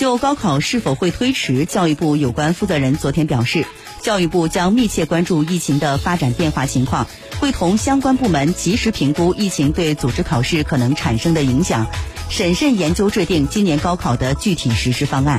就高考是否会推迟教育部有关负责人昨天表示教育部将密切关注疫情的发展变化情况会同相关部门及时评估疫情对组织考试可能产生的影响审慎研究制定今年高考的具体实施方案。